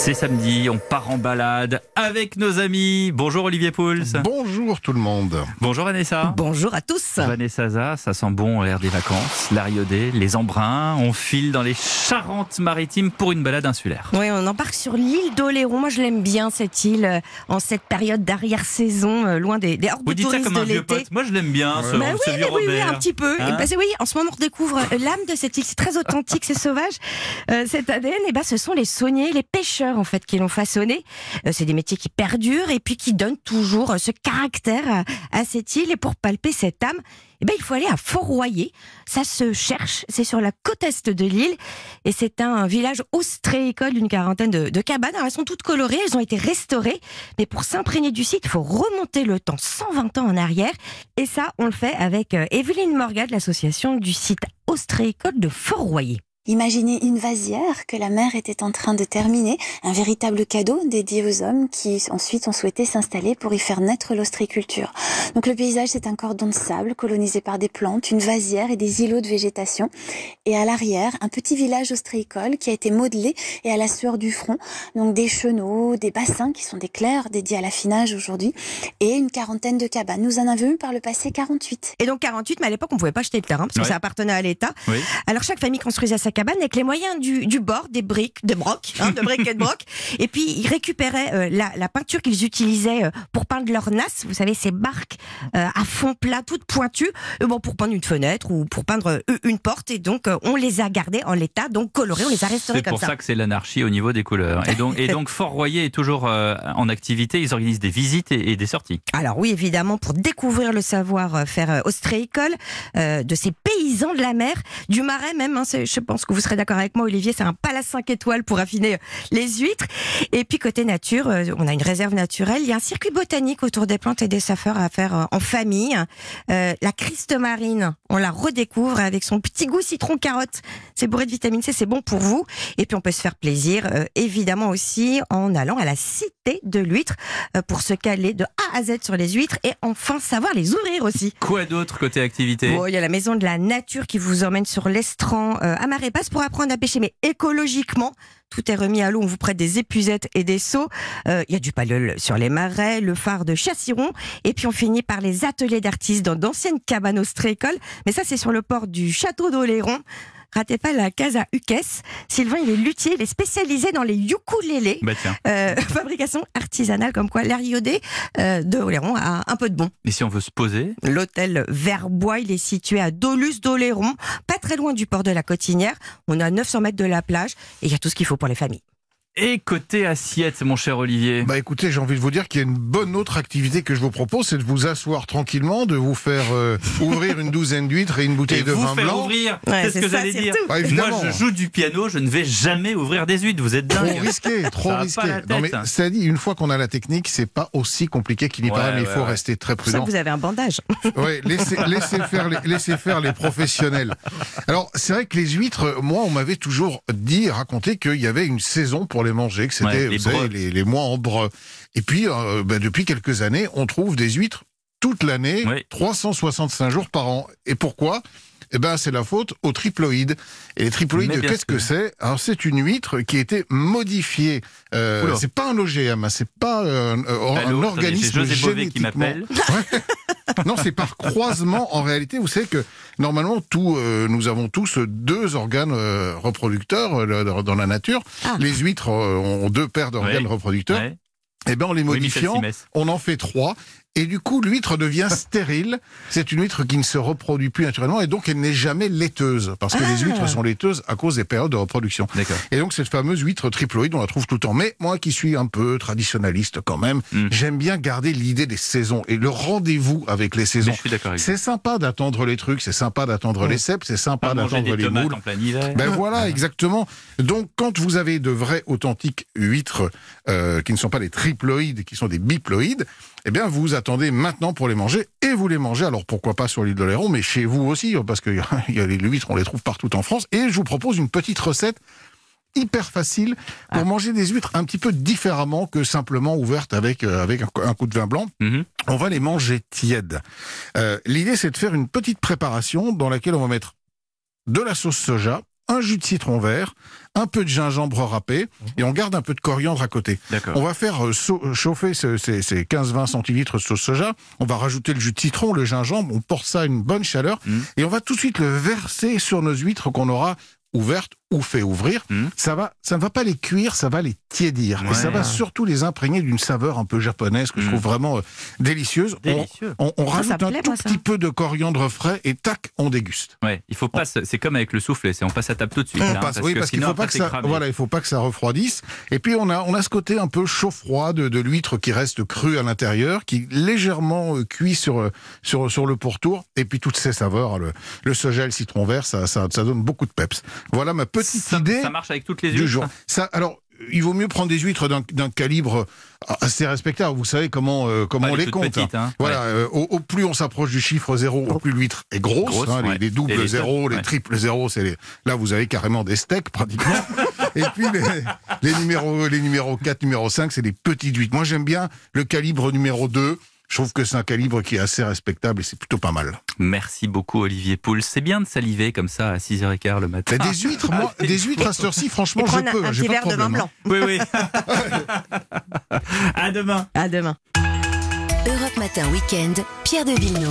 C'est samedi, on part en balade avec nos amis. Bonjour Olivier Pouls. Bonjour tout le monde. Bonjour Vanessa. Bonjour à tous. Vanessa Za, ça sent bon l'air des vacances, l'Ariodé, les embruns. On file dans les Charentes-Maritimes pour une balade insulaire. Oui, on embarque sur l'île d'Oléron. Moi, je l'aime bien cette île euh, en cette période d'arrière-saison, euh, loin des, des Vous de dites ça comme un vieux l'été. pote. Moi je l'aime bien, ce, Bah ce oui, oui, oui, Robert. un petit peu. Hein Et bah, oui, en ce moment, on redécouvre euh, l'âme de cette île. C'est très authentique, c'est sauvage. Euh, cet ADN, et ben, ce sont les sauniers, les pêcheurs, en fait, qui l'ont façonné. Euh, c'est des métiers qui perdurent et puis qui donnent toujours euh, ce caractère à, à cette île. Et pour palper cette âme, eh ben, il faut aller à Fort-Royer. Ça se cherche. C'est sur la côte est de l'île. Et c'est un village austréicole d'une quarantaine de, cabanes. Elles sont toutes colorées. Elles ont été restaurées. Mais pour s'imprégner du site, il faut remonter le temps 120 ans en arrière. Et ça, on le fait avec euh, Evelyne Morga de l'association du site austréicole de Fort-Royer. Imaginez une vasière que la mer était en train de terminer, un véritable cadeau dédié aux hommes qui ensuite ont souhaité s'installer pour y faire naître l'ostriculture. Donc le paysage c'est un cordon de sable colonisé par des plantes, une vasière et des îlots de végétation. Et à l'arrière, un petit village ostréicole qui a été modelé et à la sueur du front. Donc des chenaux, des bassins qui sont des clairs dédiés à l'affinage aujourd'hui et une quarantaine de cabanes. Nous en avons eu par le passé 48. Et donc 48, mais à l'époque, on pouvait pas acheter le terrain parce que ça appartenait à l'État. Oui. Alors chaque famille construisait sa cabane avec les moyens du, du bord, des briques, de broc, hein, de briques et de broc. Et puis ils récupéraient euh, la, la peinture qu'ils utilisaient euh, pour peindre leur nas. Vous savez, ces barques euh, à fond plat, toutes pointues, euh, bon pour peindre une fenêtre ou pour peindre euh, une porte. Et donc euh, on les a gardées en l'état, donc colorées, on les a restaurées C'est comme pour ça. ça que c'est l'anarchie au niveau des couleurs. Et donc, et donc Fort-Royer est toujours euh, en activité. Ils organisent des visites et, et des sorties. Alors oui, évidemment, pour découvrir le savoir-faire ostréicole euh, de ces paysans de la mer, du marais même, hein, c'est- je pense que vous serez d'accord avec moi Olivier, c'est un palace 5 étoiles pour affiner euh, les huîtres. Et puis côté nature, euh, on a une réserve naturelle, il y a un circuit botanique autour des plantes et des saveurs à faire euh, en famille. Euh, la criste marine, on la redécouvre avec son petit goût citron-carotte. C'est bourré de vitamine C, c'est bon pour vous. Et puis on peut se faire plaisir, euh, évidemment aussi, en allant à la cité de l'huître euh, pour se caler de A à Z sur les huîtres et enfin savoir les ouvrir aussi. Quoi d'autre côté activité? Bon, il y a la maison de la nature qui vous emmène sur l'estran euh, à marée basse pour apprendre à pêcher, mais écologiquement. Tout est remis à l'eau, on vous prête des épuisettes et des seaux. Euh, Il y a du palole sur les marais, le phare de Chassiron, et puis on finit par les ateliers d'artistes dans d'anciennes cabanes ostréicoles. Mais ça, c'est sur le port du château d'Oléron. Ratez pas la Casa Ukes. Sylvain, il est luthier, il est spécialisé dans les ukulélés. Bah tiens. Euh, fabrication artisanale, comme quoi l'Ariodé euh, de Oléron a un peu de bon. Et si on veut se poser? L'hôtel Verbois, il est situé à Dolus d'Oléron, pas très loin du port de la Cotinière. On est à 900 mètres de la plage et il y a tout ce qu'il faut pour les familles. Et côté assiette, mon cher Olivier Bah écoutez, j'ai envie de vous dire qu'il y a une bonne autre activité que je vous propose, c'est de vous asseoir tranquillement, de vous faire euh, ouvrir une douzaine d'huîtres et une bouteille Et de vous vin faire blanc. ouvrir, Ouais, c'est ce que ça, j'allais dire. Bah, Moi, évidemment. je joue du piano, je ne vais jamais ouvrir des huîtres. Vous êtes Trop dingue. risqué, trop Ça a risqué. pas la Non mais c'est dit, une fois qu'on a la technique, c'est pas aussi compliqué qu'il y Ouais, paraît, mais il ouais, faut ouais. rester très C'est pour ça que prudent. vous avez un bandage. Laissez, laissez faire les, laissez faire les professionnels. Alors, c'est vrai que les huîtres, moi, on m'avait toujours dit, raconté qu'il y avait une saison pour les manger, que c'était, Ouais, les les, les mois en breu. Et puis, euh, ben, depuis quelques années, on trouve des huîtres toute l'année, Oui. 365 jours par an. Et pourquoi? Eh ben, c'est la faute aux triploïdes. Et les triploïdes, qu'est-ce que c'est? Alors, c'est une huître qui a été modifiée. Euh, c'est pas un OGM, c'est pas euh, un, un Allô, attendez, organisme J'ai José qui m'appelle. Non, c'est par croisement. En réalité, vous savez que normalement, tout, euh, nous avons tous deux organes euh, reproducteurs euh, dans la nature. Ah. Les huîtres ont deux paires d'organes reproducteurs. Et ben, en les modifiant, on en fait trois. Et du coup, l'huître devient stérile. C'est une huître qui ne se reproduit plus naturellement et donc elle n'est jamais laiteuse. Parce que les Ah. huîtres sont laiteuses à cause des périodes de reproduction. D'accord. Et donc cette fameuse huître triploïde, on la trouve tout le temps. Mais moi qui suis un peu traditionnaliste quand même, Mm. j'aime bien garder l'idée des saisons et le rendez-vous avec les saisons. je suis d'accord avec vous. C'est sympa d'attendre les trucs, c'est sympa d'attendre les cèpes, c'est sympa d'attendre les moules. en plein hiver. Ben voilà, exactement. Donc, quand vous avez de vrais authentiques huîtres euh, qui ne sont pas des triploïdes, qui sont des biploïdes, eh bien, vous attendez maintenant pour les manger et vous les mangez. Alors, pourquoi pas sur l'île de Léron, mais chez vous aussi, parce que il y a les huîtres, on les trouve partout en France. Et je vous propose une petite recette hyper facile pour manger des huîtres un petit peu différemment que simplement ouvertes avec, euh, avec un, un coup de vin blanc. Mhm. On va les manger tièdes. Euh, L'idée, c'est de faire une petite préparation dans laquelle on va mettre de la sauce soja, un jus de citron vert, un peu de gingembre râpé et on garde un peu de coriandre à côté. On va faire euh, sau- chauffer ce- ces, ces 15-20 centilitres de sauce soja. On va rajouter le jus de citron, le gingembre. On porte ça à une bonne chaleur Mhm. et on va tout de suite le verser sur nos huîtres qu'on aura ouvertes ou fait ouvrir. Mhm. Ça va, ça ne va pas les cuire, ça va les tiédir et ça va surtout les imprégner d'une saveur un peu japonaise que je trouve vraiment euh, délicieuse. On- Délicieux. On, on Ça, rajoute ça un tout moi, petit peu de coriandre frais et tac, on déguste. Ouais, il faut pas. se- C'est comme avec le soufflet, c'est on passe à table tout de suite. On hein, passe, parce oui, parce qu'il faut pas après, que c'est ça, cramé. voilà, il faut pas que ça refroidisse. Et puis on a, on a ce côté un peu chaud froid de, de l'huître qui reste crue à l'intérieur, qui légèrement euh, cuit sur euh, sur sur le pourtour. Et puis toutes ces saveurs, le, le soja, et le citron vert, ça, ça, ça donne beaucoup de peps. Voilà ma petite ça, idée ça marche avec toutes les du huîtres. jour. Ça, alors. Il vaut mieux prendre des huîtres d'un calibre assez respectable. Vous savez comment euh, comment Pas on les compte. petites, hein. Voilà, euh, au, au plus on s'approche du chiffre zéro, au plus l'huître est grosse. Grosse, hein, les- ouais. les, doubles les zéros, les ouais. triples zéros, c'est les... là vous avez carrément des steaks pratiquement. Et puis les, les numéros les numéros 4, numéro 5, c'est des petites huîtres. Moi j'aime bien le calibre numéro 2. Je trouve que c'est un calibre qui est assez respectable et c'est plutôt pas mal. Merci beaucoup Olivier Pouls. C'est bien de saliver comme ça à 6h15 le matin. Mais des huîtres, moi, des huîtres à cette heure-ci, Et franchement, je peux. un, petit pas verre de vin blanc. Oui, oui. à demain. À demain. Europe Matin Weekend, Pierre de Villeneuve.